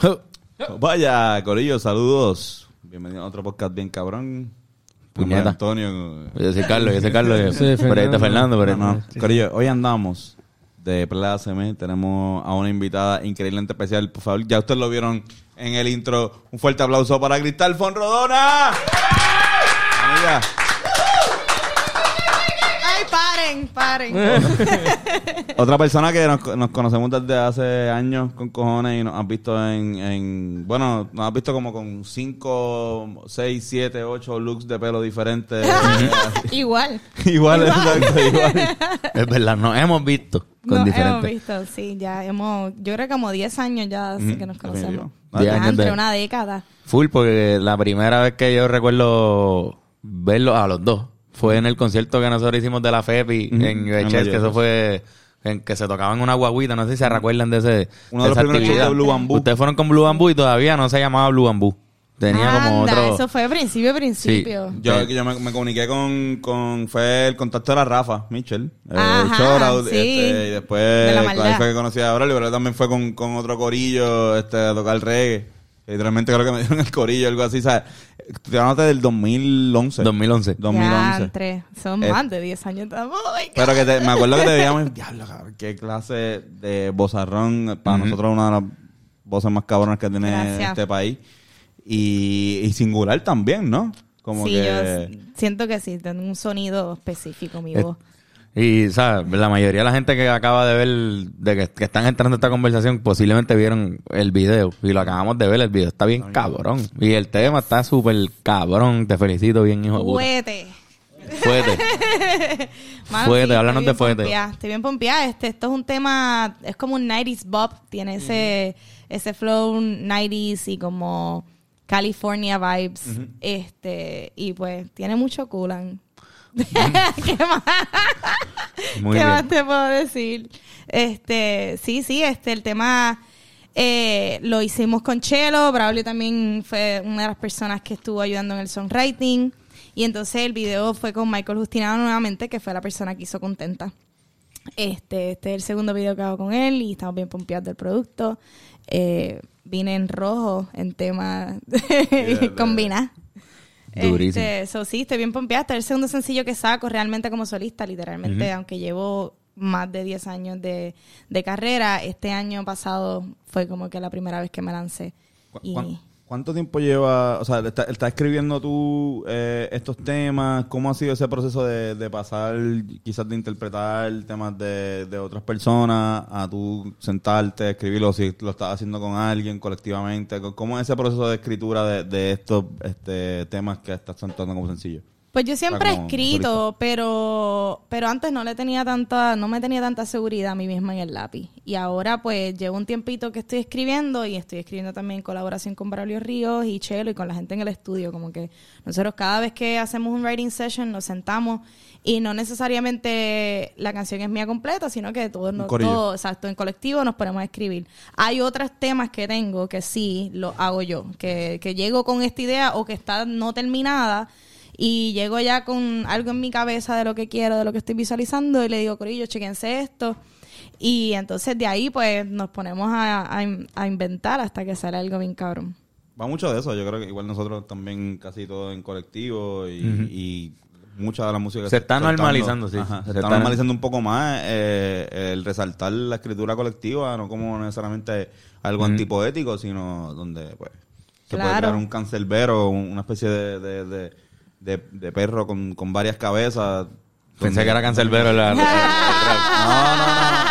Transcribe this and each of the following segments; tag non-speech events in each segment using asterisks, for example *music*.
*laughs* Vaya, Corillo, saludos. Bienvenido a otro podcast bien cabrón. Puñeta. Antonio. Yo soy Carlos, yo soy Carlos. Sí, Por ahí está Fernando, pero No, no. Corillo, hoy andamos de Pláceme. Tenemos a una invitada increíblemente especial. Por favor, ya ustedes lo vieron en el intro. Un fuerte aplauso para Cristal Fonrodona. Amiga. Paren, paren. *laughs* Otra persona que nos, nos conocemos desde hace años con cojones y nos has visto en, en- bueno, nos has visto como con 5, 6, 7, 8 looks de pelo diferentes. *laughs* *laughs* Igual. igual, exacto, igual. es verdad, nos hemos visto con Nos hemos diferentes. visto, sí, ya hemos, yo creo que como 10 años ya hace que nos conocemos. definitivo. Diez Ya años entre de- una década. Full, porque la primera vez que yo recuerdo verlos a los dos fue en el concierto que nosotros hicimos de la FEPI Ujú. en En UHS, que eso fue en que se tocaban una guaguita, no sé si se recuerdan de ese Uno de los esa primeros actividad. de Blue Bamboo. Ustedes fueron con Blue Bamboo y todavía no se llamaba Blue Bamboo. Tenía como Anda, otro eso fue principio, principio. Yo, Sí. yo me, me comuniqué con, con, fue el contacto de la Rafa, Mitchell. Eh, Ajá, sí. este, y después, De la ahí maldad. fue que conocí a Aurelio, pero también fue con, con otro corillo, este, a tocar reggae. Literalmente creo que me dieron el corillo, algo así, ¿sabes? Estoy hablando del 2011. 2011. 2011. Entre, son Eh, más de 10 años. Oh my God. Pero que te- me acuerdo que te *laughs* veíamos, diablo, cabrón, qué clase de bozarrón, para nosotros una de las voces más cabronas que tiene Gracias. este país. Y, y singular también, ¿no? Como sí, que... yo siento que sí, tiene un sonido específico mi voz. Y, ¿sabes? La mayoría de la gente que acaba de ver, de que, que están entrando a esta conversación, posiblemente vieron el video. Y lo acabamos de ver, el video está bien cabrón. Y el tema está súper cabrón. Te felicito bien, hijo de puta. Fuete. *laughs* Mano, Fuete, estoy háblanos bien de fuete. pompeada, Estoy bien pompeada. Este, esto es un tema, es como un 90s bop. Tiene ese, ese flow 90s y como California vibes. Este, y pues tiene mucho coolan. *laughs* ¿Qué más? Muy ¿Qué bien. más te puedo decir? Este, sí, sí, este, el tema eh, lo hicimos con Chelo. Braulio también fue una de las personas que estuvo ayudando en el songwriting. Y entonces el video fue con Michael Justinano nuevamente, que fue la persona que hizo Contenta. Este, este es el segundo video que hago con él y estamos bien pompeados del producto. Eh, vine en rojo en tema *laughs* combinar. Durísimo. Este, so, sí, estoy bien pompeada. Este es el segundo sencillo que saco realmente como solista, literalmente, aunque llevo más de 10 años de, de carrera. Este año pasado fue como que la primera vez que me lancé. ¿Cu- Y- ¿Cuánto tiempo lleva, o sea, estás está escribiendo tú eh, estos temas? ¿Cómo ha sido ese proceso de, de pasar, quizás de interpretar temas de, de otras personas a tú sentarte, escribirlo, si lo estás haciendo con alguien colectivamente? ¿Cómo es ese proceso de escritura de, de estos este, temas que estás sentando como sencillo? Pues yo siempre he como escrito, pero pero antes no le tenía tanta, no me tenía tanta seguridad a mí misma en el lápiz. Y ahora pues llevo un tiempito que estoy escribiendo y estoy escribiendo también en colaboración con Braulio Ríos y Chelo y con la gente en el estudio. Como que nosotros cada vez que hacemos un writing session nos sentamos y no necesariamente la canción es mía completa, sino que todos, nos, todos, exacto, en colectivo nos ponemos a escribir. Hay otros temas que tengo que sí lo hago yo, que, que llego con esta idea o que está no terminada y llego ya con algo en mi cabeza de lo que quiero, de lo que estoy visualizando y le digo, Corillo, chequense esto. Y entonces de ahí pues nos ponemos a, a, a inventar hasta que sale algo bien cabrón. Va mucho de eso, yo creo que igual nosotros también casi todo en colectivo y, y mucha de la música que Se está normalizando, sí. Ajá, se, Se está, está- normalizando un poco más eh, el resaltar la escritura colectiva, no como necesariamente algo antipoético, sino donde pues se puede Claro. crear un cancerbero, un- una especie de, de, de, de- de perro con, con varias cabezas. Pensé donde- que era cancerbero. la- No, no, no.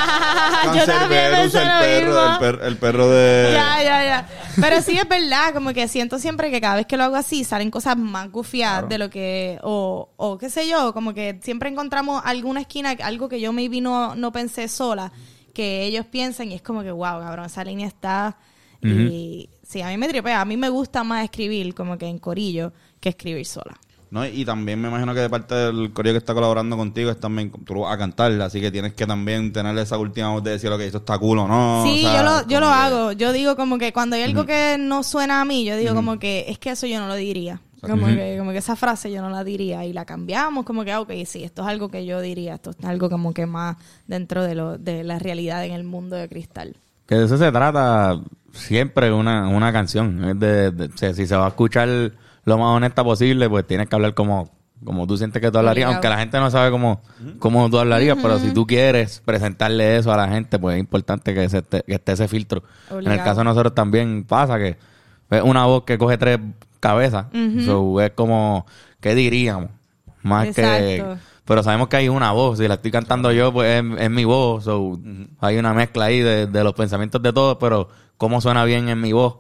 Yo también Cancerbero es pensé el lo perro, mismo. el, per- el perro de... Ya, ya, ya. Pero sí es verdad, como que siento siempre que cada vez que lo hago así salen cosas más gufiadas de lo que, o, o qué sé yo, como que siempre encontramos alguna esquina, algo que yo maybe no, no pensé sola, que ellos piensan y es como que, wow, cabrón, esa línea está... Y sí, a mí me tripea, a mí me gusta más escribir como que en corillo que escribir sola. No, y también me imagino que de parte del corillo que está colaborando contigo es también tú lo vas a cantar, así que tienes que también tener esa última voz de decir, ok, esto está cool o no. Sí, o sea, yo lo, yo lo que- hago. Yo digo como que cuando hay algo que no suena a mí, yo digo como que es que eso yo no lo diría. Como, que, como que esa frase yo no la diría y la cambiamos como que, ah, ok, sí, esto es algo que yo diría, esto es algo como que más dentro de, lo, de la realidad en el mundo de cristal. Que de eso se trata siempre una, una canción. Es de, si se va a escuchar lo más honesta posible, pues tienes que hablar como, como tú sientes que tú hablarías, Obligado. aunque la gente no sabe cómo, cómo tú hablarías, pero si tú quieres presentarle eso a la gente, pues es importante que, se esté, que esté ese filtro. En el Obligado. caso de nosotros también pasa que es una voz que coge tres cabezas. So, es como, ¿qué diríamos? Más que... Exacto. Pero sabemos que hay una voz. Si la estoy cantando yo, pues es, es mi voz. So, Hay una mezcla ahí de, de los pensamientos de todos, pero cómo suena bien en mi voz.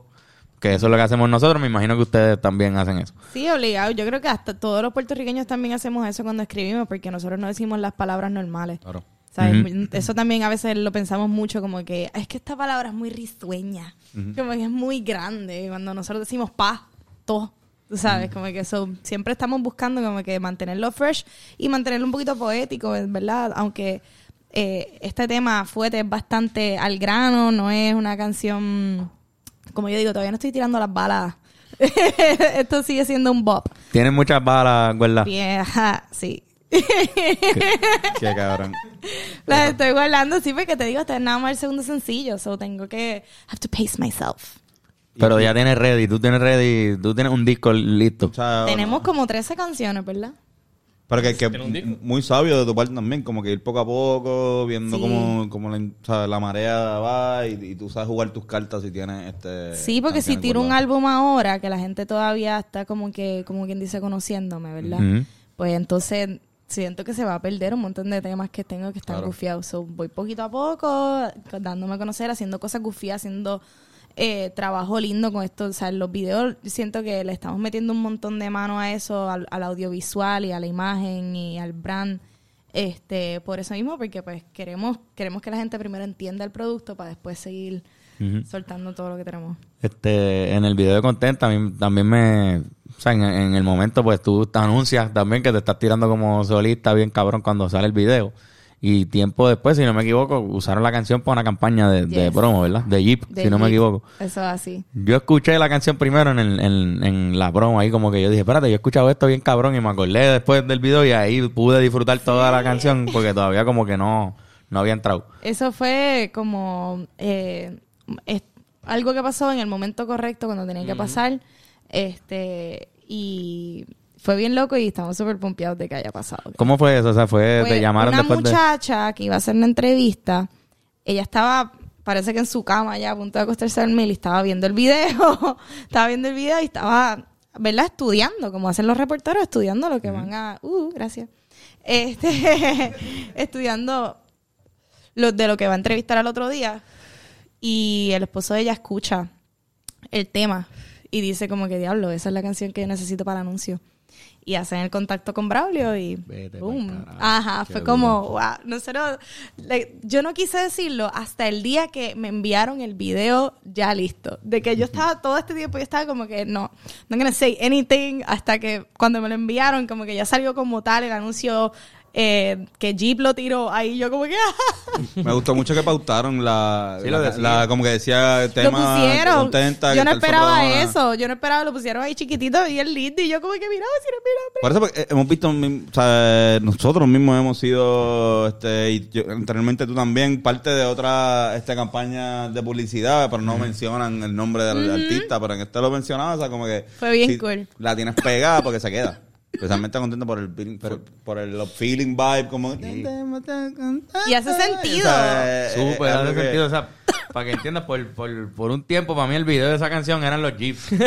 Que eso es lo que hacemos nosotros. Me imagino que ustedes también hacen eso. Sí, obligado. Yo creo que hasta todos los puertorriqueños también hacemos eso cuando escribimos, porque nosotros no decimos las palabras normales. Claro. ¿Sabes? Ujú. Eso también a veces lo pensamos mucho, como que es que esta palabra es muy risueña, como que es muy grande. Cuando nosotros decimos pa, to, tú sabes, como que eso siempre estamos buscando como que mantenerlo fresh y mantenerlo un poquito poético, ¿verdad? Aunque eh, este tema fuerte es bastante al grano, no es una canción, como yo digo, todavía no estoy tirando las balas. *laughs* Esto sigue siendo un bop. Tienen muchas balas, ¿verdad? Vieja, sí. Qué cabrón. Las estoy guardando, sí, porque te digo, este es nada más el segundo sencillo, so tengo que have to pace myself. Pero ya tienes ready. Tú tienes ready. Tú tienes un disco listo. O sea, Tenemos como 13 canciones, ¿verdad? Pero que, que muy sabio de tu parte también, como que ir poco a poco, viendo Sí. cómo, cómo la, o sea, la marea va y, y tú sabes jugar tus cartas si tienes este. Sí, porque si tiro un álbum ahora, que la gente todavía está como que, como quien dice, conociéndome, ¿verdad? Pues entonces siento que se va a perder un montón de temas que tengo que estar Claro. gufiados. So, voy poquito a poco, dándome a conocer, haciendo cosas gufiadas, haciendo eh, trabajo lindo con esto. O sea, los videos siento que le estamos metiendo un montón de mano a eso, al, al audiovisual y a la imagen y al brand. Este, por eso mismo, porque pues queremos, queremos que la gente primero entienda el producto para después seguir soltando todo lo que tenemos. Este, en el video de content también, también me, o sea, en, en el momento pues tú te anuncias también que te estás tirando como solista bien cabrón cuando sale el video. Y tiempo después, si no me equivoco, usaron la canción para una campaña de, de Yes. promo, ¿verdad? De Jeep, De si no me equivoco. Eso es así. Yo escuché la canción primero en, el- en, en la promo ahí como que yo dije, espérate, yo he escuchado esto bien cabrón y me acordé después del video y ahí pude disfrutar toda la canción porque todavía como que no, no había entrado. Eso fue como eh, es algo que pasó en el momento correcto cuando tenía que pasar. Este, y fue bien loco y estamos súper pompeados de que haya pasado. ¿Cómo fue eso? O sea, fue, Fue te llamaron una después de... muchacha que iba a hacer una entrevista. Ella estaba, parece que en su cama ya a punto de acostarse a dormir y estaba viendo el video. *laughs* estaba viendo el video y estaba, ¿verdad? Estudiando, como hacen los reporteros, estudiando lo que van a... Uh, gracias. Este, *laughs* estudiando lo, de lo que va a entrevistar al otro día. Y el esposo de ella escucha el tema y dice como que diablo, esa es la canción que yo necesito para el anuncio. Y hacen el contacto con Braulio y Vete boom. Ajá, Qué fue como, wow, nosotros, like, yo no quise decirlo hasta el día que me enviaron el video ya listo. De que yo *laughs* estaba todo este tiempo, yo estaba como que no, no gonna say anything hasta que cuando me lo enviaron, como que ya salió como tal el anuncio eh, que Jeep lo tiró ahí, yo como que *laughs* Me gustó mucho que pautaron la, Sí, lo la- decía. la- como que decía el lo tema pusieron. contenta, yo no esperaba eso, yo no esperaba, lo pusieron ahí chiquitito y el lindo y yo como que mira, si no mira. Por eso porque, eh, hemos visto, o sea, nosotros mismos hemos sido, este, y yo- anteriormente tú también, parte de otra este, campaña de publicidad, pero no mencionan el nombre del artista, pero en este lo mencionaba, o sea, como que... Fue bien si cool. La tienes pegada porque se queda. Especialmente contento por el feeling, por, por el feeling vibe, como... Y hace sentido. O sea, eh, Súper, es hace que- sentido. O sea, para que entiendas, por, por, por un tiempo, para mí el video de esa canción eran los Jeeps. *laughs* *laughs*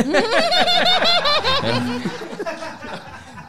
*laughs*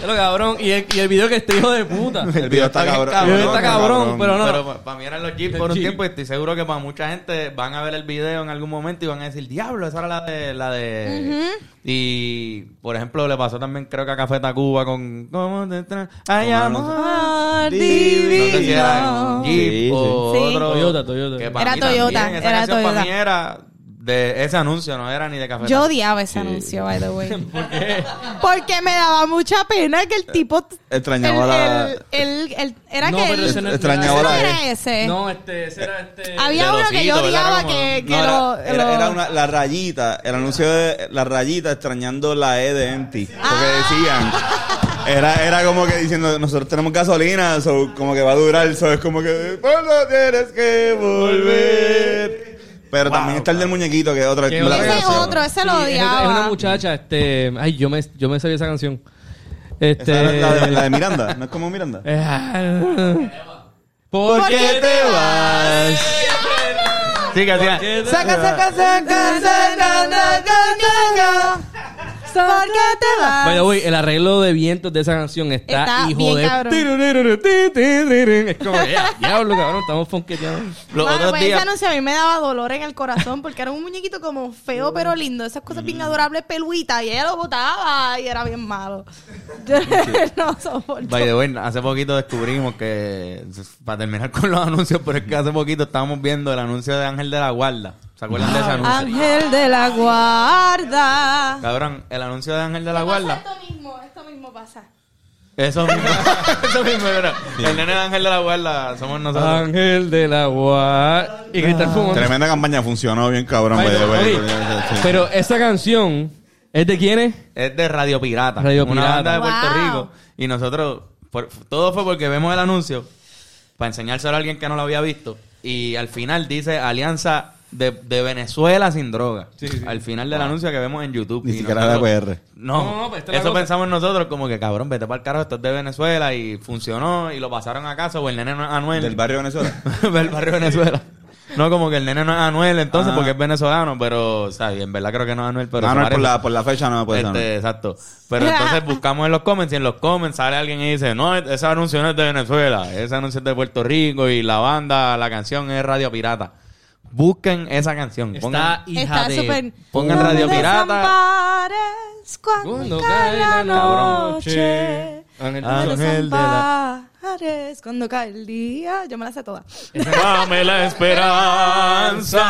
Es lo cabrón. Y el, y el video que este hijo de puta. El video está cabrón. El video está cabrón, cabrón. pero no. Pero para mí eran los Jeeps por un Jeep. tiempo y estoy seguro que para mucha gente van a ver el video en algún momento y van a decir, diablo, esa era la de... La de... Y, por ejemplo, le pasó también creo que a Café Tacuba con... ¿Cómo te Ay, amor. Amor No sé si era divino. Jeep Sí, o sí. otro. Toyota, Toyota. que para Era mí Toyota, también, esa era canción para Toyota. mí era de ese anuncio, no era ni de Café Yo odiaba ese anuncio, by the way. *laughs* Porque me daba mucha pena que el tipo... Extrañaba el, la- el, el- el- era No, que pero él- ese no Extrañaba la E. era ese. No, este, ese era este. Había uno que yo odiaba Como- que, que No, lo... era, era, lo- era una, la rayita, el anuncio de la rayita extrañando la E de Empty. Porque decían, era, era como que diciendo, nosotros tenemos gasolina, so, como que va a durar, so, es como que, "Pues no tienes que volver. Pero también está el del muñequito, que es otra. Que la otra Ese canción. otro, ese Sí, lo es- Es una odiaba. muchacha, este... Ay, yo me, yo me sabía esa canción. Este... Esa es la de, la de Miranda, ¿no es como Miranda? *laughs* ¿Por ¿Por qué te vas? Sí, que hacía. Saca, saca, saca, saca, saca, ¿Por qué te vas? Vaya, güey, el arreglo de vientos de esa canción está, Está hijo bien de... cabrón. Es como, ya, diablo, cabrón, estamos fonqueteando. Los Mano, otros pues días. ese anuncio a mí me daba dolor en el corazón porque era un muñequito como feo pero lindo, esas cosas Mm. bien adorables, peluitas, y ella lo botaba y era bien malo. Yo *laughs* no soporto. By the way, hace poquito descubrimos que, para terminar con los anuncios, pero es que hace poquito estábamos viendo el anuncio de Ángel de la Guarda. ¿Se acuerdan de ese anuncio? Ángel de la guarda. Cabrón, el anuncio de Ángel de la Guarda. Esto mismo, esto mismo pasa. Eso mismo. *laughs* Eso mismo, era. El nene de Ángel de la Guarda somos nosotros. Ángel de la guarda. Y Cristal Fumón. Tremenda campaña, funcionó bien cabrón. Ay, no, oye, Sí. Pero esa canción es de quién es? Es de Radio Pirata. Radio una Pirata. banda de Puerto Wow. Rico. Y nosotros, por- todo fue porque vemos el anuncio para enseñárselo a alguien que no lo había visto. Y al final dice Alianza de, de Venezuela sin droga. Al final del anuncio que vemos en YouTube. Ni siquiera nosotros- de PR. No, No, no, pues eso cosa. pensamos nosotros como que cabrón, vete para el carajo, esto es de Venezuela y funcionó y lo pasaron a casa o el nene no es Anuel. Del barrio Venezuela. *laughs* del barrio Venezuela. No, como que el nene no es Anuel entonces Ah. porque es venezolano, pero, o sea, y en verdad creo que no es Anuel, pero... Ah, la, por la fecha no me puede Este, ser. exacto. Pero entonces *laughs* buscamos en los comments y en los comments sale alguien y dice, no, ese anuncio no es de Venezuela, ese anuncio es de Puerto Rico y la banda, la canción es Radio Pirata. Busquen esa canción. Está Pongan, hija Está de... súper. pongan No Radio Pirata. cuando Cuando cae la noche. Ángel, de la- cuando cae el día. Yo me la sé toda. Dame la esperanza.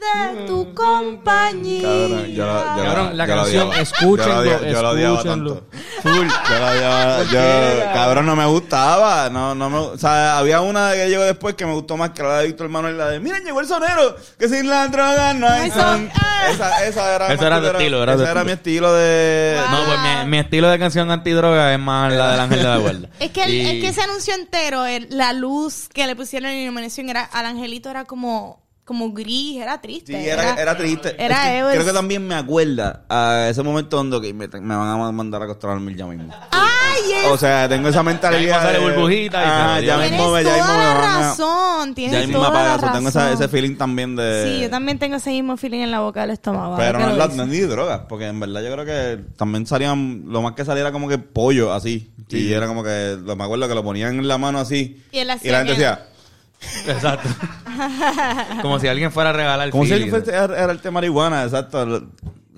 De tu compañía. Cabrón, yo, la- yo Cabrón, la yo canción, odiaba. escúchenlo, Yo la odiaba- yo la odiaba escúchenlo. tanto. Full. Yo la odiaba. Yo, cabrón, no me gustaba. No, no me, o sea, había una que llegó después que me gustó más que la de Víctor Manuel. La de, miren, llegó el sonero. Que sin la droga no hay Ay, son- son. Esa, esa era. Tu estilo, era tu Ese era estilo. mi estilo de. Wow. No, pues mi, mi estilo de canción antidroga es más la del Ángel de la Guarda. *laughs* Es que, el- Y- es que ese anuncio entero, el- la luz que le pusieron en la iluminación era, al angelito era como, como gris, era triste. Sí, era, era triste. Era Es que creo que también me acuerda a ese momento donde que me, me van a mandar a acostar a dormir ya mismo. ¡Ay, es O sea, tengo esa mentalidad. Ya de- burbujita y Ah, ya mismo, me- ya mismo toda me van razón, Ya tienes mismo me apaga. Tengo esa- ese feeling también de. Sí, yo también tengo ese mismo feeling en la boca del estómago. Pero no la, dices. no es ni drogas, porque en verdad yo creo que también salían, lo más que salía era como que pollo así. Y era como que, lo, me acuerdo que lo ponían en la mano así. Y él la gente decía, Exacto. *laughs* Como si alguien fuera a regalar como si feeling. él fuese- era, era el de marihuana, exacto.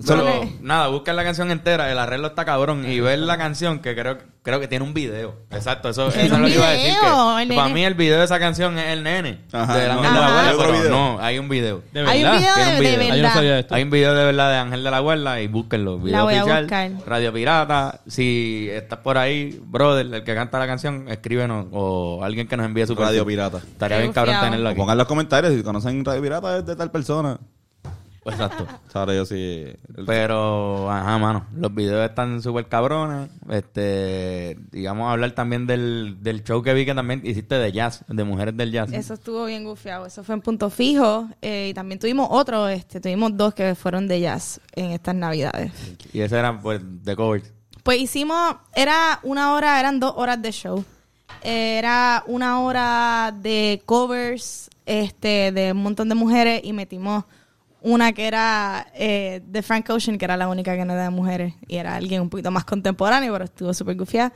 Pero Vale. nada, buscan la canción entera, el arreglo está cabrón y ver la canción que creo creo que tiene un video. Exacto, eso, eso es lo que iba a decir. Que el para mí el video de esa canción es el nene. Ajá, del no, Ángel de la Ajá. Guarda, hay otro pero video. no, hay un video. ¿De Hay un verdad? video de, un de video. Ah, yo no verdad. sabía esto. Hay un video de verdad de Ángel de la Guarda y búsquenlo. Video voy a oficial, buscar. Radio Pirata. Si estás por ahí, brother, el que canta la canción, escríbenos o alguien que nos envíe su Radio. Pirata. Estaría Qué bien cabrón tenerlo O aquí. pongan los comentarios si conocen Radio Pirata es de tal persona. Exacto. *laughs* Sabré yo si. Pero, ajá, mano, los videos están súper cabrones. Este, digamos, hablar también del, del show que vi que también hiciste de jazz, de mujeres del jazz. Eso estuvo bien gufiado. Eso fue en punto fijo. eh, y también tuvimos otro, este, tuvimos dos que fueron de jazz en estas navidades. Y ese era, pues, de covers. Pues hicimos, era una hora, eran dos horas de show. Era una hora de covers, este, de un montón de mujeres y metimos una que era eh, de Frank Ocean, que era la única que no era de mujeres y era alguien un poquito más contemporáneo, pero estuvo súper gufiada.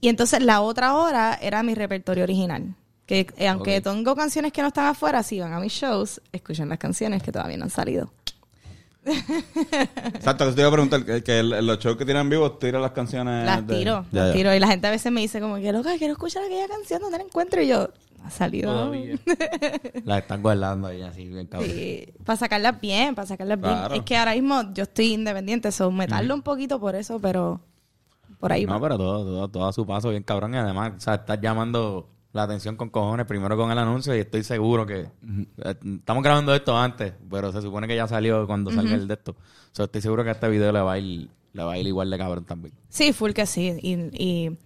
Y entonces la otra hora era mi repertorio original. Que eh, aunque tengo canciones que no están afuera, si van a mis shows, escuchen las canciones que todavía no han salido. *laughs* Exacto, que te iba a preguntar, que, que el- los shows que tiran vivos tiran las canciones. Las de- tiro, Ya, las ya. tiro. Y la gente a veces me dice como que, loca, quiero escuchar aquella canción donde la encuentro. Y yo, ha salido. Todavía. *laughs* Las están guardando ahí así, bien cabrón. Sí, para sacarlas bien, para sacarlas Claro. bien. Es que ahora mismo yo estoy independiente, so me tardo un poquito por eso, pero por ahí No, va. pero todo, todo, todo a su paso, bien cabrón. Y además, o sea, estás llamando la atención con cojones, primero con el anuncio, y estoy seguro que eh, estamos grabando esto antes, pero se supone que ya salió cuando salga el de esto. O sea, estoy seguro que a este video le va a ir, le va a ir igual de cabrón también. Sí, full que sí. Y, y,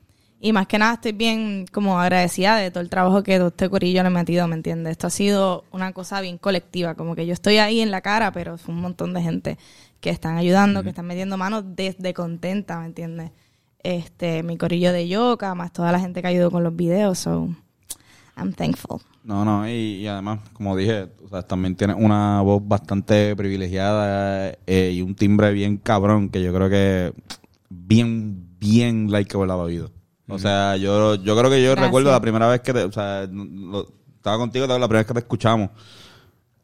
Y más que nada estoy bien como agradecida de todo el trabajo que todo este corillo le ha metido, ¿me entiendes? Esto ha sido una cosa bien colectiva, como que yo estoy ahí en la cara, pero es un montón de gente que están ayudando, que están metiendo manos desde contenta, ¿me entiendes? Este, mi corillo de yoga, más toda la gente que ayudó con los videos, so I'm thankful. No, no, y, y además, como dije, o sea, también tienes una voz bastante privilegiada eh, y un timbre bien cabrón que yo creo que bien, bien likeable ha oído. O sea, yo, yo creo que yo Gracias. recuerdo la primera vez que, te- o sea, lo- estaba contigo la primera vez que te escuchamos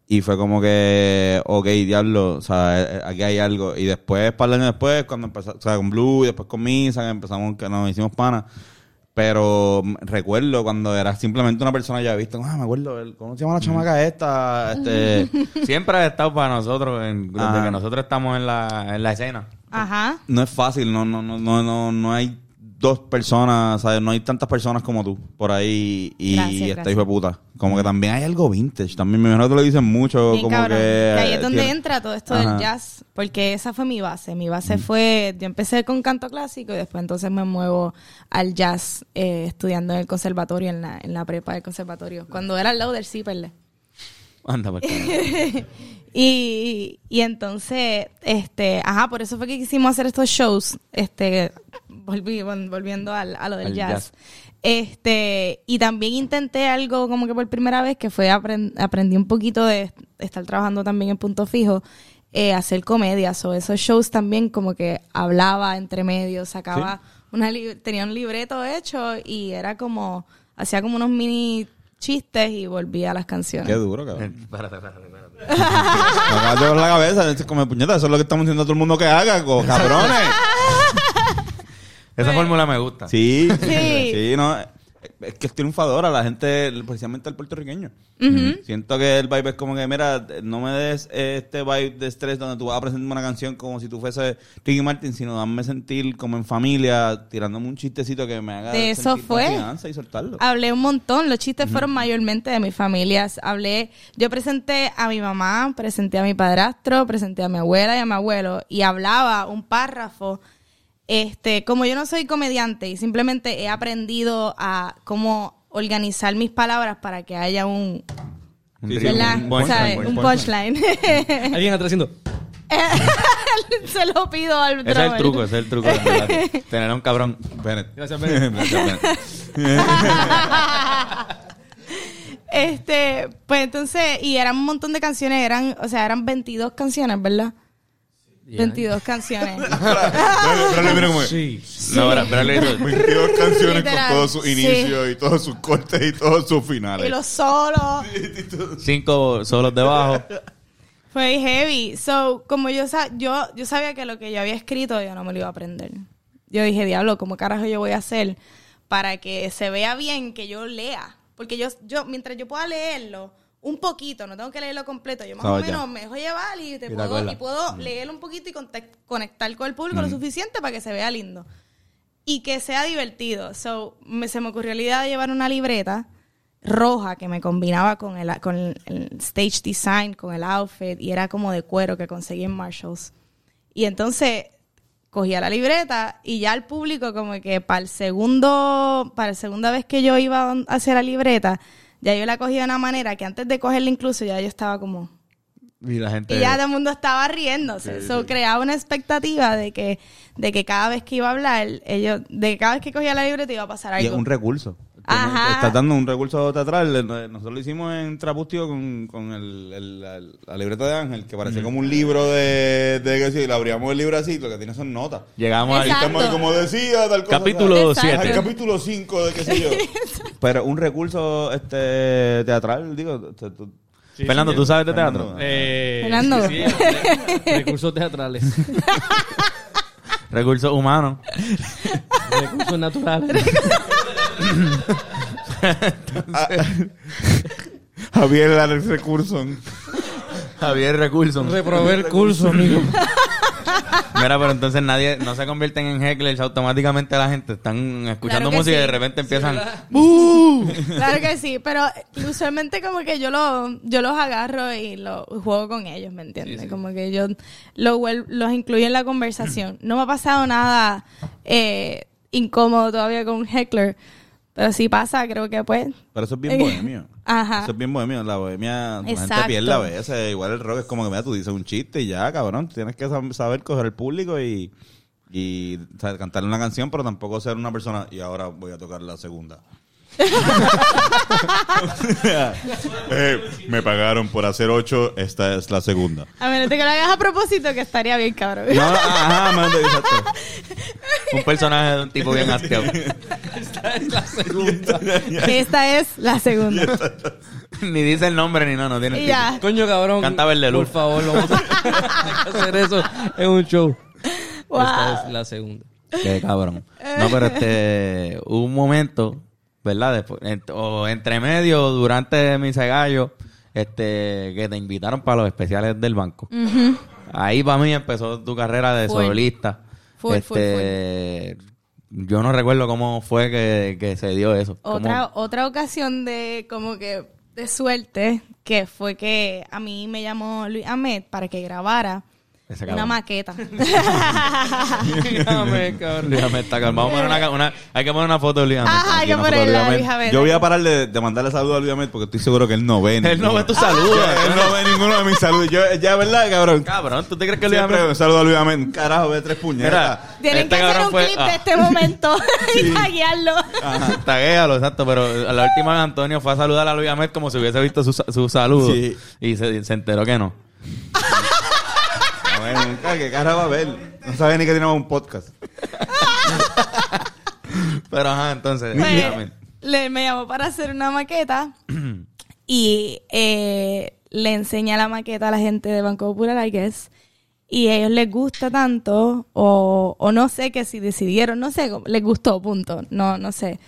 y fue como que, ok, diablo, o sea, eh, eh, aquí hay algo. Y después, para el año después, cuando empezó, o sea, con Blue y después con Misa, que empezamos, que nos hicimos panas. Pero recuerdo cuando era simplemente una persona ya visto, ah, me acuerdo, ¿cómo se llama la chamaca esta? Este, *laughs* Siempre ha estado para nosotros, en, desde Ajá. que nosotros estamos en la, en la escena. Ajá. no es fácil, no, no, no, no, no, no hay dos personas, ¿sabes? No hay tantas personas como tú por ahí y Gracias, esta gracias. hijo de puta. Como que también hay algo vintage, también me imagino que te lo dicen mucho, Bien como cabrón. que... Ahí es donde tiene- entra todo esto Ajá. Del jazz, porque esa fue mi base. Mi base fue, yo empecé con canto clásico y después entonces me muevo al jazz eh, estudiando en el conservatorio, en la, en la prepa del conservatorio, cuando era al lado del Ciperle. Anda. *laughs* Y, y entonces, este, ajá, por eso fue que quisimos hacer estos shows, este, volví, vol- volviendo al, a lo del Al jazz. jazz. Este, y también intenté algo como que por primera vez, que fue apren- aprendí un poquito de estar trabajando también en punto fijo, eh, hacer comedias o esos shows también como que hablaba entre medios, sacaba una li- tenía un libreto hecho y era como, hacía como unos mini chistes y volvía a las canciones. Qué duro, cabrón. Espérate, espérate, espérate. *laughs* Me acabas de dar la cabeza, es como puñeta, eso es lo que estamos diciendo a todo el mundo que haga, cabrones. Esa fórmula me gusta. Sí, *laughs* Sí. sí, no. Es que es triunfadora la gente, precisamente el puertorriqueño. Siento que el vibe es como que, mira, no me des este vibe de estrés donde tú vas a presentar una canción como si tú fuese Ricky Martin, sino dame sentir como en familia, tirándome un chistecito que me haga De eso fue. confianza y soltarlo. Hablé un montón, los chistes fueron mayormente de mi familia. Hablé, yo presenté a mi mamá, presenté a mi padrastro, presenté a mi abuela y a mi abuelo y hablaba un párrafo. Este, como yo no soy comediante y simplemente he aprendido a cómo organizar mis palabras para que haya un, Un Sí, sí, ritmo, ¿verdad? un punchline, ¿Sabes? un un punchline. punchline. *laughs* Alguien atrás haciendo. *laughs* Se lo pido al Ese es el truco, ese es el truco. de. *laughs* Tener a un cabrón. Bennett. Gracias, Ben. Gracias, Bennett. Este, pues entonces, y eran un montón de canciones, eran, o sea, eran 22 canciones, ¿verdad? 22 canciones. Pero- pero mira cómo es. Sí. No, hizo- 22 *laughs* canciones Literal, con todos sus inicios y todos sus cortes y todos sus finales. y los solos. cinco solos debajo. Fue heavy. So, como yo, sa- yo, yo sabía que lo que yo había escrito yo no me lo iba a aprender. Yo dije, diablo, ¿cómo carajo yo voy a hacer para que se vea bien que yo lea? Porque yo, yo mientras yo pueda leerlo un poquito, no tengo que leerlo completo, yo más o ya. menos me dejo llevar y, te Y puedo, y puedo leerlo un poquito y conectar con el público lo suficiente para que se vea lindo. Y que sea divertido. So, me, se me ocurrió la idea de llevar una libreta roja que me combinaba con el, con el, el stage design, con el outfit, y era como de cuero que conseguí en Marshalls. Y entonces cogía la libreta y ya el público como que para el segundo, para la segunda vez que yo iba hacia la libreta, ya yo la cogía de una manera que antes de cogerla incluso ya yo estaba como... Y la gente. Y ya todo el mundo estaba riéndose. Eso creaba una expectativa de que, de que cada vez que iba a hablar, ellos, de que cada vez que cogía la libreta iba a pasar Y es algo. un recurso. Ajá. Estás dando un recurso teatral. Nosotros lo hicimos en Trapustio con, con el, el- la, la libreta de Ángel, que parecía como un libro de, de que si le abríamos el libro así, lo que tiene son notas. Llegamos al. Estamos como decía, tal cosa. capítulo Exacto. Al 7. capítulo 5 de qué sé yo. *laughs* Pero un recurso este teatral, digo. te- Fernando, ¿tú sabes de Fernando. teatro? Eh, Fernando. sí, sí, recursos teatrales. *laughs* Recursos humanos. recursos naturales. *laughs* *laughs* Javier Alex Recurso. Javier Recursos. Reprobé el curso, amigo. *laughs* Mira, pero entonces nadie, no se convierten en hecklers automáticamente la gente. Están escuchando Claro que música y de sí. repente empiezan. Claro que sí, pero usualmente como que yo lo, yo los agarro y lo juego con ellos, ¿me entiendes? Como que yo lo vuel- los incluyo en la conversación. No me ha pasado nada eh, incómodo todavía con un heckler. Pero si pasa, creo que pues... Pero eso es bien *laughs* bohemio. Ajá. Eso es bien bohemio. La bohemia, la gente Exacto. pierde a veces. Igual el rock es como que, mira, tú dices un chiste y ya, cabrón. Tienes que sab- saber coger el público y, y o sea, cantarle una canción, pero tampoco ser una persona. Y ahora voy a tocar la segunda. Eh, me pagaron por hacer ocho, esta es la segunda. A menos de que lo hagas a propósito, que estaría bien, cabrón. No, ajá, man, exacto. *laughs* Un personaje de un tipo bien hastiado. Esta es la segunda. *laughs* Esta es la segunda. ni dice el nombre ni nada, no tiene ya. Coño, cabrón. Canta Verde Luz. Por favor, vamos a *laughs* hay que hacer eso en un show. Wow. Esta es la segunda. Qué cabrón. No, pero este, hubo un momento, ¿verdad? Después, o entre medio, durante mi gallo, este, que te invitaron para los especiales del banco. Ahí para mí empezó tu carrera de solista. Full, este, yo no recuerdo cómo fue que, que se dio eso. Cómo- Otra, otra ocasión de como que de suerte, que fue que a mí me llamó Luis Ahmed para que grabara una maqueta. *laughs* Dígame, cabrón. Luis Ahmed está calmado. Vamos a poner una, una- hay que poner una foto de Luis Ahmed. Ajá, hay que ponerla. Yo voy a parar de, de mandarle saludos a Luis Ahmed porque estoy seguro que él no ve. Él no ninguno. ve tu saludo. *laughs* él no ve ninguno de mis saludos. Yo, ya, ¿verdad, cabrón? Cabrón, ¿tú te crees que Luis Siempre un saludo a Luis Ahmed. Carajo, ve tres puñetas. Mira, Tienen este que hacer cabrón un fue- clip ah. de este momento *laughs* y taguearlo. Taguéalo, exacto, pero a la última vez Antonio fue a saludar a Luis Ahmed como si hubiese visto su, su saludo Sí. y se, se enteró que no. A ver, nunca, ¿qué cara va a ver? No sabe ni que tenemos un podcast. *laughs* Pero ajá, entonces, Pues, le, me llamó para hacer una maqueta *clears throat* y eh, le enseña la maqueta a la gente de Banco Popular, I guess. Y a ellos les gusta tanto, o, o no sé que si decidieron, no sé, les gustó, punto, no, no sé.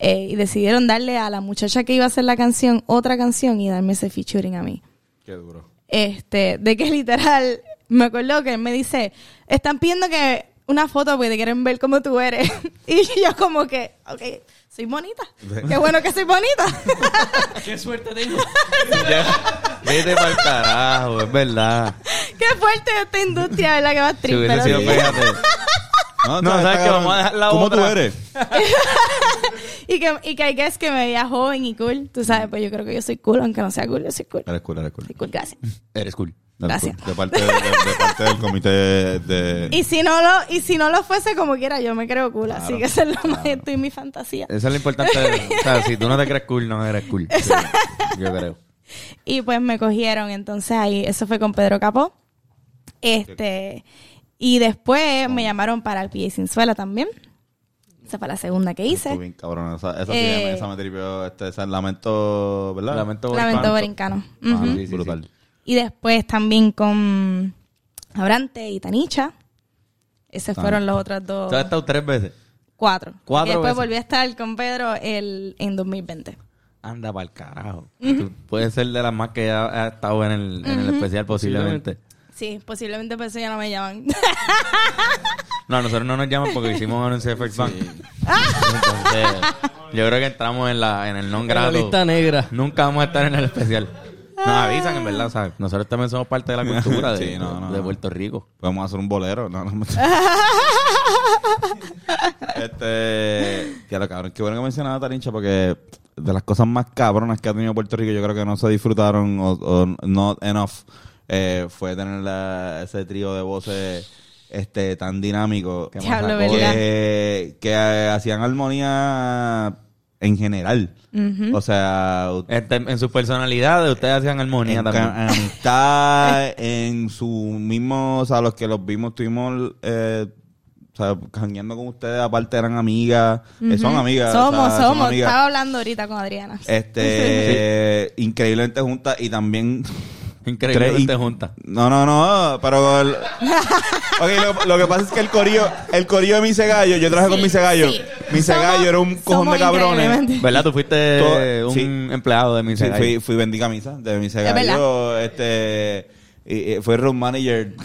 Eh, y decidieron darle a la muchacha que iba a hacer la canción otra canción y darme ese featuring a mí. Qué duro. Este, de que literal, me acuerdo que él me dice, están pidiendo que una foto porque te quieren ver como tú eres. *laughs* y yo como que, ok, soy bonita. Qué bueno que soy bonita. *laughs* Qué suerte tengo. *laughs* Ya, Vete para el carajo, es verdad. Qué fuerte esta industria, ¿verdad? Que va a Si. No, está ¿sabes cabrón. Vamos a dejar la ¿Cómo otra. tú eres? y que, y que hay que es que me veía joven y cool. Tú sabes, pues yo creo que yo soy cool, aunque no sea cool, yo soy cool. Eres cool, eres cool. Soy cool, gracias. Eres cool. Gracias. De parte, de, de- de parte del comité de... Y si no lo, y si no lo fuese como quiera, yo me creo cool. así que esa es lo más esto y mi fantasía. Eso es lo importante. o sea, si tú no te crees cool, no eres cool. *laughs* Yo creo. Y pues me cogieron, entonces ahí, eso fue con Pedro Capó. Este, y después me llamaron para el PA Sinzuela también. Esa fue la segunda que Estuvo hice. bien cabrón. Esa, esa, Eh, sí, esa me tripió. Este, ese lamento, ¿verdad? Lamento Lamento Borincano. Sí, sí, brutal. Y después también con Abrante y Tanicha. Esos Ah. fueron los otros dos. Tú has estado tres veces. Cuatro. Cuatro y después veces. volví a estar con Pedro el, en 2020. Anda para el carajo. Tú puedes ser de las más que ha, ha estado en el, en el especial posiblemente. Sí, posiblemente por eso ya no me llaman. No, nosotros no nos llaman porque hicimos anuncio de First Bank. Entonces, yo creo que entramos en la en el non En la lista negra. Nunca vamos a estar en el especial. Nos avisan, en verdad, ¿sabes? Nosotros también somos parte de la cultura *laughs* de, Sí, no, no, de. Puerto Rico. Podemos hacer un bolero. No, no. *laughs* este. Lo cabrón. Qué bueno que mencionaba a Tarincha porque de las cosas más cabronas que ha tenido Puerto Rico, yo creo que no se disfrutaron o, o not enough. eh, fue tener la- ese trío de voces este tan dinámico que, que, que, eh, hacían armonía en general. O sea, Este, en sus personalidades, ustedes hacían armonía en, también. en amistad, *laughs* en su mismo, o sea, los que los vimos, estuvimos, eh, o sea, jangueando con ustedes, aparte eran amigas, eh, son amigas. o somos, sea, son somos. amigas. Estaba hablando ahorita con Adriana. Este, *laughs* increíblemente juntas y también... Increíblemente juntas. No, no, no, pero... el- *laughs* Ok, lo, lo que pasa es que el corillo, el corillo de Mise Gallo, yo trabajé con Mise Gallo. sí. Mise Somos- Gallo era un cojón de cabrones. ¿Verdad? Tú fuiste Todo- un sí. empleado de mi Sí, fui, fui vendí camisa de Mise Es. Este, y, y fue road manager. *laughs*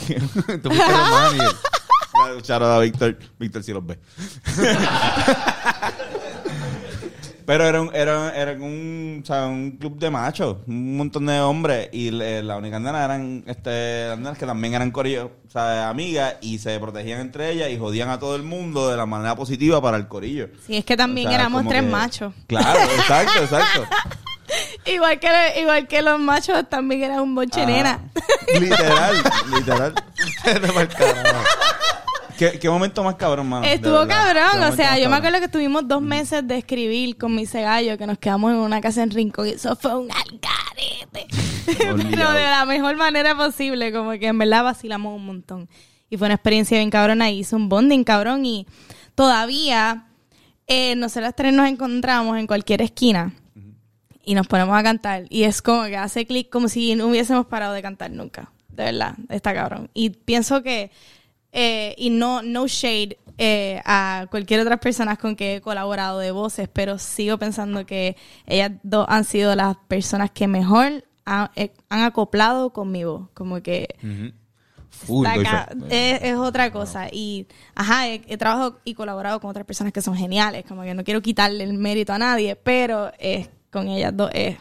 Tú fuiste el manager. *laughs* Out a Víctor. Víctor sí los ve. Pero era un, era, era un, o sea, un club de machos, un montón de hombres. Y le- la única nena eran este, las nenas que también eran corillo, o sea, amigas y se protegían entre ellas y jodían a todo el mundo de la manera positiva para el corillo. Sí, es que también O sea, éramos como tres que- machos. Claro, exacto, exacto. *laughs* Igual que, igual que los machos también eran un bonche Ah, nena. Literal, literal. *laughs* ¿Qué, qué momento más cabrón, mano. Estuvo cabrón, o sea, yo me acuerdo que estuvimos dos meses de escribir con mi cegallo, que nos quedamos en una casa en Rincón y eso fue un algarete. *laughs* Pero de la mejor manera posible, como que en verdad vacilamos un montón. Y fue una experiencia bien cabrona y hizo un bonding cabrón y todavía eh, nosotros tres nos encontramos en cualquier esquina y nos ponemos a cantar y es como que hace clic como si no hubiésemos parado de cantar nunca. De verdad, está cabrón. Y pienso que, eh, y no, no shade eh, a cualquier otras personas con que he colaborado de voces, pero sigo pensando que ellas dos han sido las personas que mejor ha- eh, han acoplado con mi voz. Como que Full, Está doy acá. es, es otra cosa. Y, ajá, he, he trabajado y colaborado con otras personas que son geniales. Como que no quiero quitarle el mérito a nadie, pero es, con ellas dos es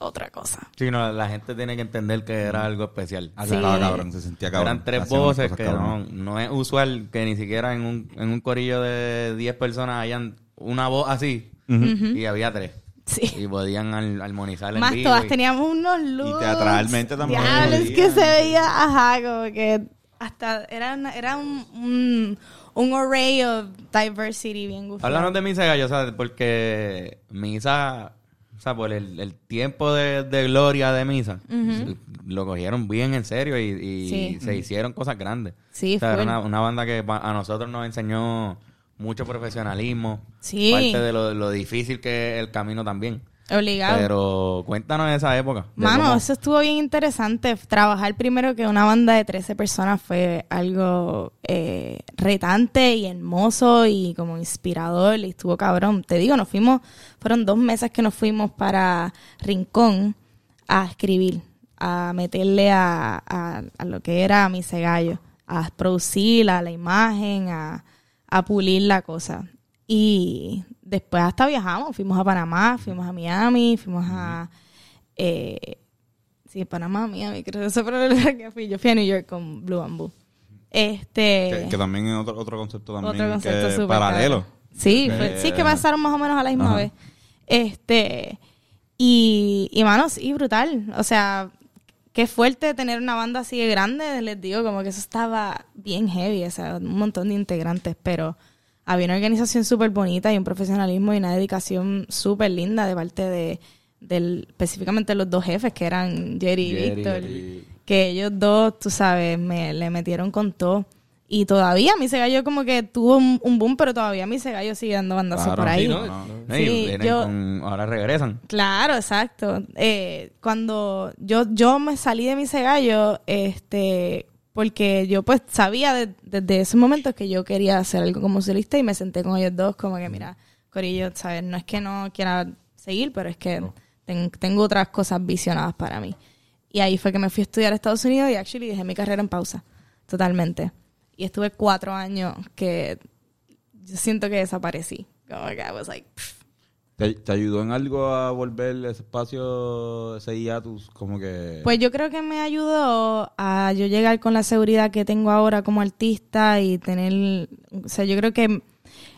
otra cosa. Sí, no, la gente tiene que entender que era algo especial. Ah, Sí. estaba cabrón, se sentía cabrón. Eran tres Hacían voces cosas que no, es usual que ni siquiera en un, en un corillo de 10 personas hayan una voz así y había tres. Sí. Y podían al- armonizar en Más vivo. todas y- teníamos unos looks. teatralmente también Diablo, es que se veía, ajá, como que hasta era, una- era un, un, un array of diversity bien gufiado. Háblanos de Misa Gallo, o sea, porque Misa, o sea, por el, el tiempo de, de gloria de Misa, lo cogieron bien en serio y, y Sí. se hicieron cosas grandes. Sí, o sea, era full. una, una banda que a nosotros nos enseñó mucho profesionalismo. Sí. Parte de lo, lo difícil que es el camino también. Obligado. Pero cuéntanos de esa época. Mano, cómo- eso estuvo bien interesante. Trabajar primero que una banda de 13 personas fue algo eh, retante y hermoso y como inspirador y estuvo cabrón. Te digo, nos fuimos, fueron dos meses que nos fuimos para Rincón a escribir, a meterle a, a, a lo que era mi cegallo, a producir, a la imagen, a, a pulir la cosa. Y después hasta viajamos, fuimos a Panamá, fuimos a Miami, fuimos a... Eh, sí, Panamá, Miami, creo que eso fue el lugar que fui. Yo fui a New York con Blue Bamboo. Este... Que, que también es otro, otro concepto también Otro concepto que paralelo. Sí, fue- sí, que pasaron más o menos a la misma Ajá. vez. Este, y, y mano, sí, brutal. O sea, qué fuerte tener una banda así de grande, les digo, como que eso estaba bien heavy, o sea, un montón de integrantes, pero había una organización súper bonita y un profesionalismo y una dedicación súper linda de parte de, del, específicamente los dos jefes, que eran Jerry y Víctor, que ellos dos, tú sabes, me le metieron con todo. Y todavía mi Gallo como que tuvo un, un boom, pero todavía mi Gallo sigue dando bandazos Claro. por ahí. Sí, ¿no? No, y Sí, vienen yo- con- ahora regresan. Claro, exacto. Eh, cuando yo, yo me salí de mi gallo, este, porque yo pues sabía de- desde ese momento que yo quería hacer algo como solista y me senté con ellos dos como que mira, Corillo, ¿sabes? No es que no quiera seguir, pero es que ten- tengo otras cosas visionadas para mí. Y ahí fue que me fui a estudiar a Estados Unidos y actually dejé mi carrera en pausa, totalmente. Y estuve cuatro años que yo siento que desaparecí. Como que I was like, pff, ¿Te, te ayudó en algo a volver ese espacio, ese hiatus, como que... Pues yo creo que me ayudó a yo llegar con la seguridad que tengo ahora como artista y tener, o sea, yo creo que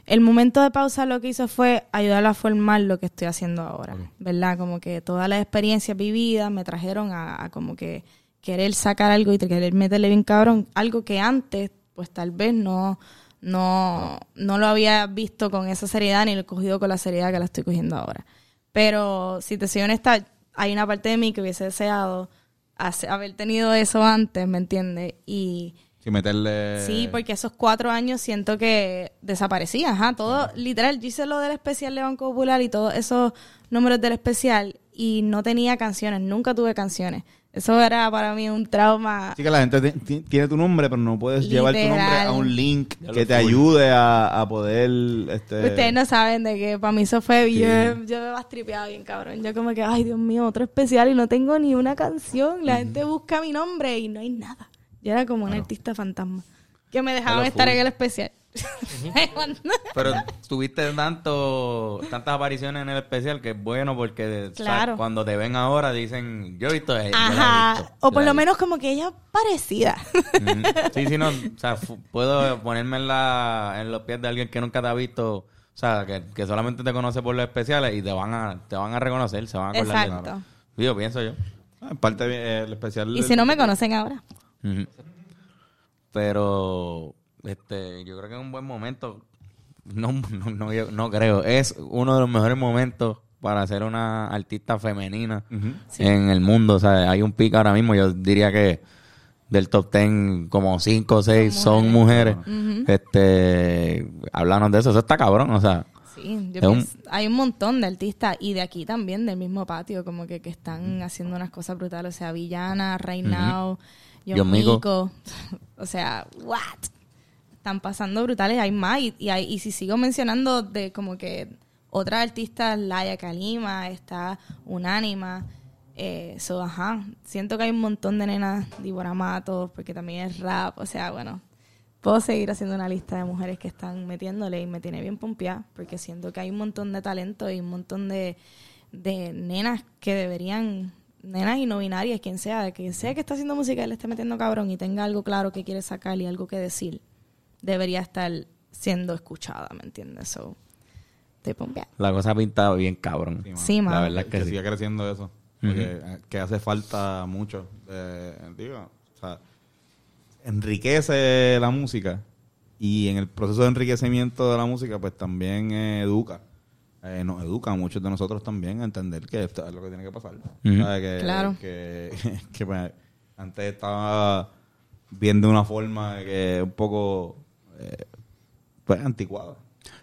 el momento de pausa lo que hizo fue ayudar a formar lo que estoy haciendo ahora, ¿verdad? Como que todas las experiencias vividas me trajeron a, a como que querer sacar algo y querer meterle bien cabrón, algo que antes pues tal vez no no no lo había visto con esa seriedad ni lo he cogido con la seriedad que la estoy cogiendo ahora. Pero si te soy honesta, hay una parte de mí que hubiese deseado haber tenido eso antes, ¿me entiendes? Y Sí, meterle... sí, porque esos cuatro años siento que desaparecía, ajá, todo, literal, yo hice lo del especial de Banco Popular y todos esos números del especial y no tenía canciones, nunca tuve canciones. Eso era para mí un trauma. Sí que la gente ti- ti- tiene tu nombre, pero no puedes llevar tu nombre a un link que te ayude a, a poder... Este... Ustedes no saben de que para mí eso fue bien, yo me vas tripeado bien cabrón. Yo como que, ay Dios mío, otro especial y no tengo ni una canción. La gente busca mi nombre y no hay nada. Yo era como un artista fantasma. Que me dejaban estar full. en el especial. *laughs* Pero tuviste tanto, tantas apariciones en el especial que es bueno porque o sea, Claro. cuando te ven ahora dicen, yo he visto a ella, Ajá. visto, O por lo menos como que ella parecida. Sí, sí, no. O *laughs* sea, puedo ponerme en, la, en los pies de alguien que nunca te ha visto. O sea, que, que solamente te conoce por los especiales y te van a, te van a reconocer, se van a acordar de Exacto. ti. Yo pienso yo. Ah, En parte, eh, el especial. Y si no me conocen ahora. Pero, este, yo creo que es un buen momento. No, no, no, yo no creo. Es uno de los mejores momentos para ser una artista femenina en el mundo. O sea, hay un pico ahora mismo. Yo diría que del top 10, como 5 o 6 son mujeres. Este, háblanos de eso. Eso está cabrón. O sea, Sí, yo un- pienso- hay un montón de artistas y de aquí también, del mismo patio, como que, que están haciendo unas cosas brutales. O sea, Villana, Right Now, John. Mico. *laughs* O sea, what? Están pasando brutales, hay más. Y, hay- y si sigo mencionando de como que otras artistas, Laia Kalima, está Unánima. Eh, ajá. Siento que hay un montón de nenas, Débora Matos, porque también es rap. O sea, bueno, puedo seguir haciendo una lista de mujeres que están metiéndole y me tiene bien pompeada porque siento que hay un montón de talento y un montón de, nenas que deberían, nenas y no binarias, quien sea, quien sea que está haciendo música y le esté metiendo cabrón y tenga algo claro que quiere sacar y algo que decir, debería estar siendo escuchada, ¿me entiendes? So, estoy pompeada. la cosa pinta bien cabrón. Sí, mano. Sí, La mano. verdad es que que sí. siga creciendo eso. Porque eh, que hace falta mucho. eh, digo, o sea, enriquece la música y en el proceso de enriquecimiento de la música, pues también eh, educa. Eh, nos educa a muchos de nosotros también a entender que esto es lo que tiene que pasar. ¿Sabes? Que, Claro. Que, *laughs* que, pues, antes estaba bien de una forma que un poco eh, pues anticuada.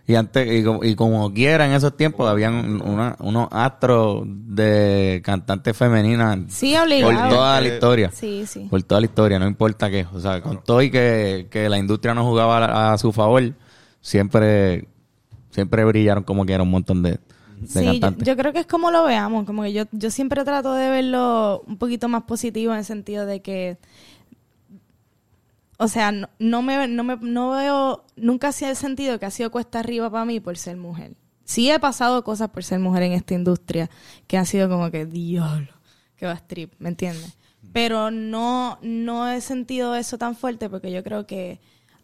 Y antes, y como, y como quiera en esos tiempos, habían una- unos astros de cantantes femeninas Sí, por toda la historia. Sí, sí. Por toda la historia, no importa qué. O sea, con todo y que, que la industria no jugaba a, a su favor, siempre, siempre brillaron como que era un montón de, de Sí, yo, cantantes. yo creo que es como lo veamos, como que yo, yo siempre trato de verlo un poquito más positivo en el sentido de que, o sea, no, no me, no me no veo, nunca ha el sentido que ha sido cuesta arriba para mí por ser mujer. Sí he pasado cosas por ser mujer en esta industria que han sido como que, diablo, que va a strip, ¿me entiendes? Pero no, no he sentido eso tan fuerte porque yo creo que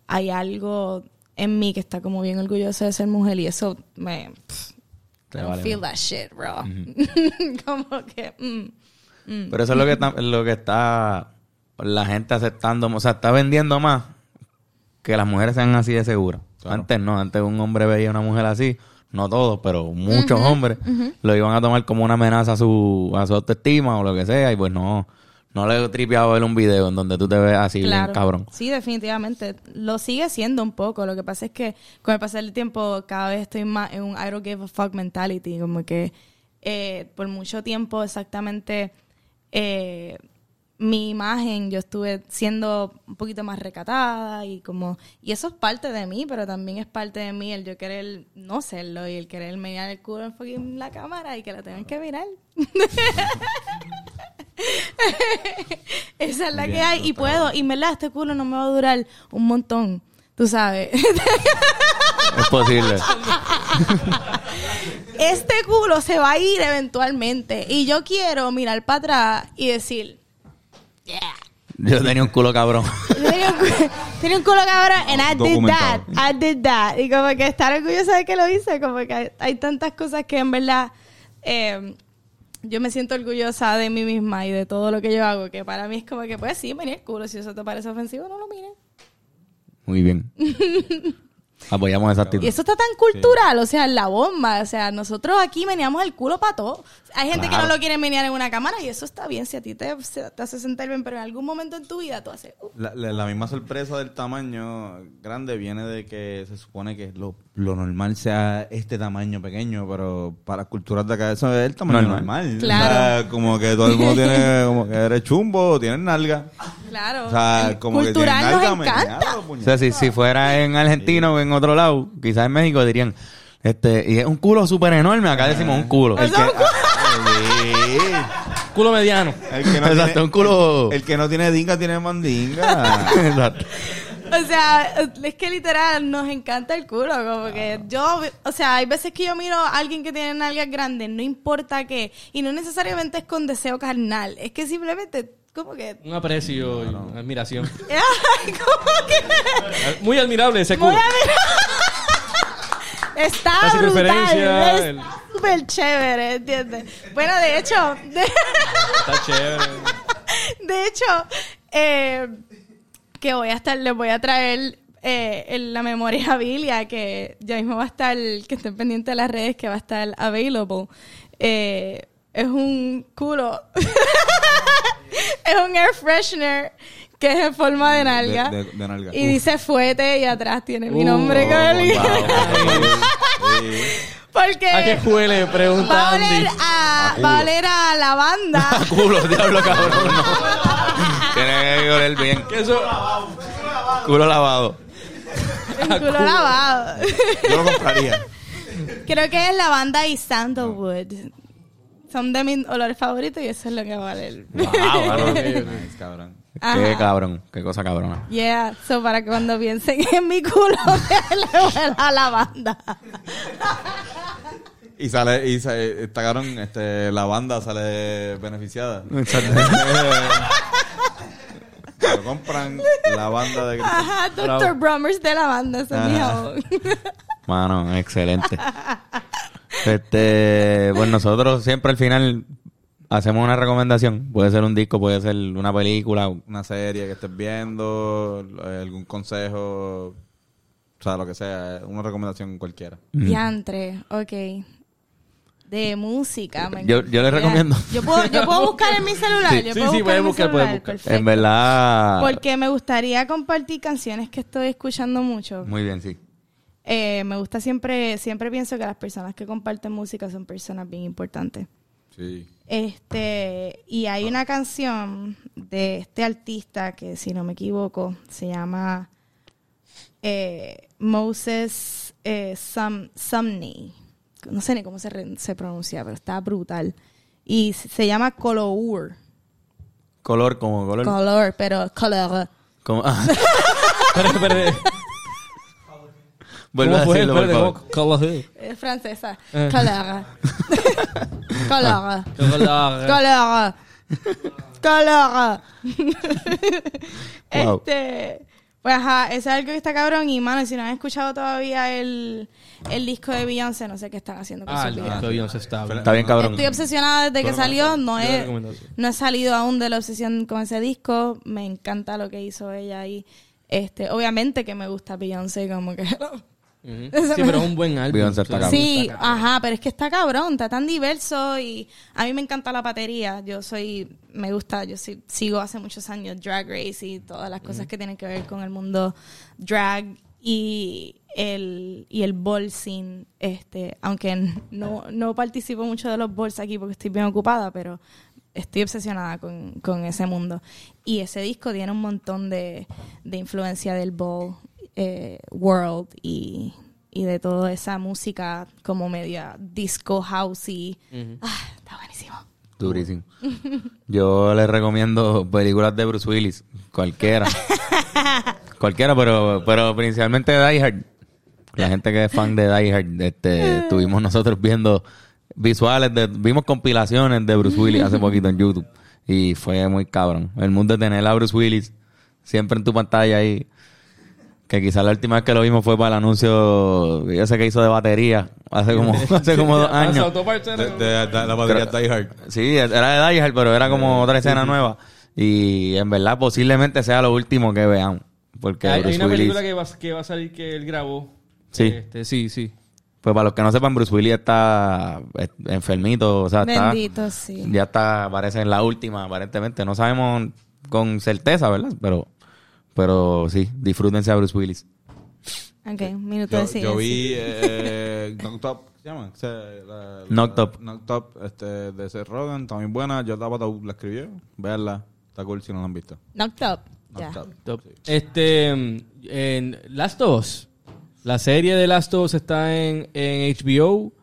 hay algo en mí que está como bien orgulloso de ser mujer y eso me... pff, I don't vale feel that shit, bro. *laughs* como que... mm. Pero eso es lo que está, lo que está la gente aceptando, o sea, está vendiendo más que las mujeres sean así de seguras. Antes no, antes un hombre veía a una mujer así, no todos, pero muchos hombres lo iban a tomar como una amenaza a su, a su autoestima o lo que sea, y pues no, no le he tripeado ver un video en donde tú te ves así bien cabrón. Sí, definitivamente. Lo sigue siendo un poco. Lo que pasa es que con el pasar del tiempo cada vez estoy más en un I don't give a fuck mentality. Como que eh, por mucho tiempo exactamente eh, mi imagen yo estuve siendo un poquito más recatada y como y eso es parte de mí pero también es parte de mí el yo querer no serlo y el querer mirar el culo en la cámara y que la tengan que mirar. *laughs* Esa es la que hay y puedo y en verdad este culo no me va a durar un montón tú sabes. Es posible. este culo se va a ir eventualmente y yo quiero mirar para atrás y decir yeah Yo tenía un culo cabrón. tenía un, culo cabrón and I did that. I did that y como que estar orgullosa de que lo hice como que hay, hay tantas cosas que en verdad eh, yo me siento orgullosa de mí misma y de todo lo que yo hago que para mí es como que pues sí venía el culo si eso te parece ofensivo no lo mires Muy bien. *laughs* Apoyamos esa actitud. Y eso está tan cultural, o sea, la bomba. O sea, nosotros aquí meneamos el culo para todo. Hay gente que no lo quiere menear en una cámara y eso está bien si a ti te, te hace sentir bien, pero en algún momento en tu vida tú haces... uh, La, la- la misma sorpresa del tamaño grande viene de que se supone que lo, lo normal sea este tamaño pequeño, pero para culturas de acá eso es el tamaño Normal. normal. Claro. O sea, como que todo el mundo tiene, *laughs* como que eres chumbo, tienes nalga. claro. O sea, como que cultural tienes nos nalga, O sea, si, si fuera en Argentina o en otro lado, quizás en México dirían, este, y es un culo súper enorme, acá decimos un culo. El que, Sí. Culo mediano. El que no Exacto, tiene, un culo- El, el que no tiene dinga tiene mandinga. *laughs* Exacto. O sea, es que literal nos encanta el culo, como que yo, o sea, hay veces que yo miro a alguien que tiene nalgas grandes, no importa qué, y no necesariamente es con deseo carnal, es que simplemente como que Un aprecio y una admiración. *laughs* Ay, como que Muy admirable ese Muy culo. admirable. *laughs* Está La brutal. el- Está súper chévere, ¿entiendes? Bueno, de hecho, de, *laughs* Está chévere. de hecho, eh, que voy a estar, les voy a traer eh, en la memoria Biblia que ya mismo va a estar, que estén pendientes de las redes, que va a estar available. Eh, es un culo. *laughs* es un air freshener que es en forma de nalga. De- de- de nalga. Y Uf. dice fuete y atrás tiene mi Uh, nombre. con el- *laughs* Porque ¿A qué huele? Pregunta va a oler Andy. a, va a oler a lavanda. *laughs* Culo, diablo, cabrón. No. Tiene que oler bien. Que Eso, Culo lavado. el culo lavado. Yo lo compraría. Creo que es lavanda y sandalwood. Son de mis olores favoritos y eso es lo que va a. Wow, cabrón. Nice, cabrón. Qué Ajá. cabrón. Qué cosa cabrona. Yeah, so para que cuando piensen *laughs* en mi culo *laughs* le huela a lavanda. Y sale, y se, está cabrón, este, la banda sale beneficiada. *laughs* Lo compran la banda de Cristo. Ajá, Dr. Brummers de lavanda, ese es mi Ajá. jabón. *laughs* Mano, excelente. Este, pues nosotros siempre al final hacemos una recomendación. Puede ser un disco, puede ser una película. Una serie que estés viendo, eh, algún consejo, o sea, lo que sea, una recomendación cualquiera. Diantre, ok. De música. me Yo- yo recomiendo. Yo puedo, yo puedo buscar en mi celular. Sí. yo Sí, puedo sí, buscar puedes en mi buscar, puedes celular, buscar. perfecto. En verdad. Porque me gustaría compartir canciones que estoy escuchando mucho. Muy bien, sí. Eh, me gusta siempre, siempre pienso que las personas que comparten música son personas bien importantes. Sí. Este, y hay una canción de este artista que, si no me equivoco, se llama eh, Moses eh, Sum- Sumney. No sé ni cómo se, re- se pronuncia, pero está brutal. Y se llama Color. Color como color. Color, pero color. como- ah, *laughs* Espera, espera. vuelve a decirlo, por Espérate, favor. ¿cómo- color? Es francesa. Eh. Color. *laughs* Color. Color. Color. *laughs* Color. Wow. Este. Pues ajá, eso es algo que está cabrón. Y mano, si no han escuchado todavía el, el disco de Beyoncé, no sé qué están haciendo con Ah, disco de Beyoncé está. Está bien, cabrón. Estoy obsesionada desde que salió. No he, no he salido aún de la obsesión con ese disco. Me encanta lo que hizo ella ahí. Este, obviamente que me gusta Beyoncé, como que. *laughs* Ujú. Sí, pero es un buen álbum. Está cabrón. Sí, está cabrón. ajá, pero es que está cabrón, está tan diverso y a mí me encanta la batería. Yo soy, me gusta, yo sí- sigo hace muchos años Drag Race y todas las cosas que tienen que ver con el mundo drag y el y el ball scene, este, aunque no, no participo mucho de los balls aquí porque estoy bien ocupada, pero estoy obsesionada con, con ese mundo. Y ese disco tiene un montón de, de influencia del ball eh, world y, y de toda esa música como media disco house y ah, está buenísimo. Durísimo. Yo les recomiendo películas de Bruce Willis. Cualquiera. *laughs* Cualquiera, pero, pero principalmente Die Hard. La gente que es fan de Die Hard, este, estuvimos nosotros viendo visuales, de, vimos compilaciones de Bruce Willis hace poquito en YouTube. Y fue muy cabrón. El mundo de tener a Bruce Willis siempre en tu pantalla ahí. Que quizás la última vez que lo vimos fue para el anuncio, yo sé que hizo de batería, hace como, *laughs* hace como dos Ah, años. De, de- de la batería Die Hard. Sí, era de Die Hard, pero era como otra escena nueva. Y en verdad posiblemente sea lo último que vean. Porque hay, una Willis... película que va, que va a salir que él grabó. Sí. Este, sí, sí. Pues para los que no sepan, Bruce Willis está eh, enfermito. O sea, está... Bendito, sí. Ya está, parece en la última, aparentemente. No sabemos con certeza, ¿verdad? Pero, pero sí, disfrútense a Bruce Willis. Ok, un minuto de Yo, silencio. yo vi eh, Knocked Up, ¿se llama? O sea, la- la- Knocked Up. Knocked Up, este, de Seth Rogen, está muy buena. Yo estaba la escribió. Veanla, está cool si no la han visto. Knocked up. Ya. Knocked Up. Top. Este, en Last of Us, la serie de Last of Us está en, en HBO.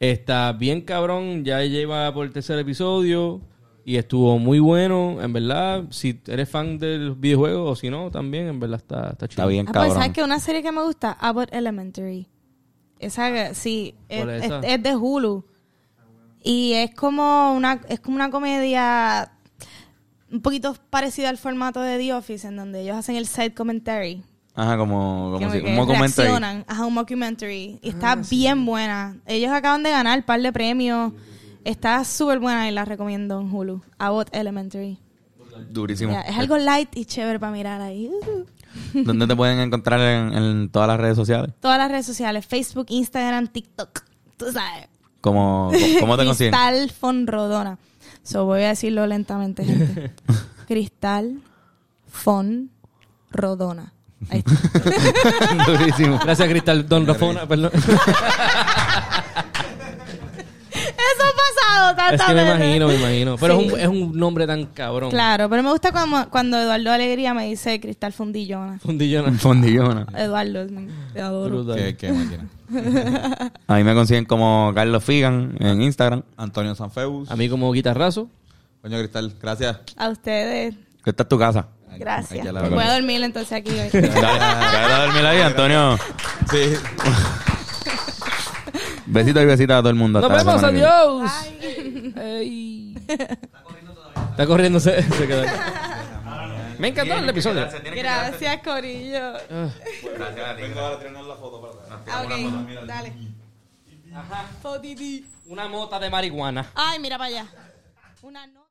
Está bien cabrón, ya lleva por el tercer episodio. Y estuvo muy bueno, en verdad. Si eres fan del videojuego o si no, también, en verdad está, está chido. Está bien Ah, pues. ¿sabes qué? Una serie que me gusta, Abbott Elementary. Esa, que- sí, es, ¿Cuál es es- esa? es de Hulu. Y es como una, es como una comedia un poquito parecida al formato de The Office, en donde ellos hacen el side commentary. Ajá, como, como que- si, que un documentary. reaccionan. Ajá, un mockumentary. Y está bien buena. Ellos acaban de ganar un par de premios. Está súper buena y la recomiendo en Hulu. Abbott Elementary. Durísimo. Es algo light y chévere para mirar ahí. *laughs* ¿Dónde te pueden encontrar en, en todas las redes sociales? Todas las redes sociales, Facebook, Instagram, TikTok. Tú sabes. ¿Cómo, cómo te *laughs* consiguen? Cristal Fonrodona. So, voy a decirlo lentamente, gente. *laughs* Cristal Fonrodona. Ahí está. Durísimo. Gracias, Cristal Don Rafona, perdón. Eso es que me veces. imagino, me imagino. Pero Sí. es, un, es un nombre tan cabrón. Claro, pero me gusta cuando, cuando Eduardo Alegría me dice Cristal Fundillona. Fundillona. *laughs* Fondillona. Eduardo, te adoro. Qué, qué máquina. *laughs* A mí me consiguen como Carlos Figan en Instagram. Antonio Sanfeus. A mí como guitarrazo. Coño Cristal, gracias. A ustedes, Que esta es tu casa. gracias. Voy a dormir entonces aquí hoy. *laughs* Dale a dormir ahí, Antonio. Sí. Besitos y besitos a todo el mundo. Nos Hasta la vemos, semana adiós. Ey. Está corriendo, se, se quedó. Me encantó el episodio. Gracias, Corillo. Ah. Vengo ahora a tirar la foto para Ah, ok, dale. Fotiti. Una mota de marihuana. Ay, mira para allá. Una nota.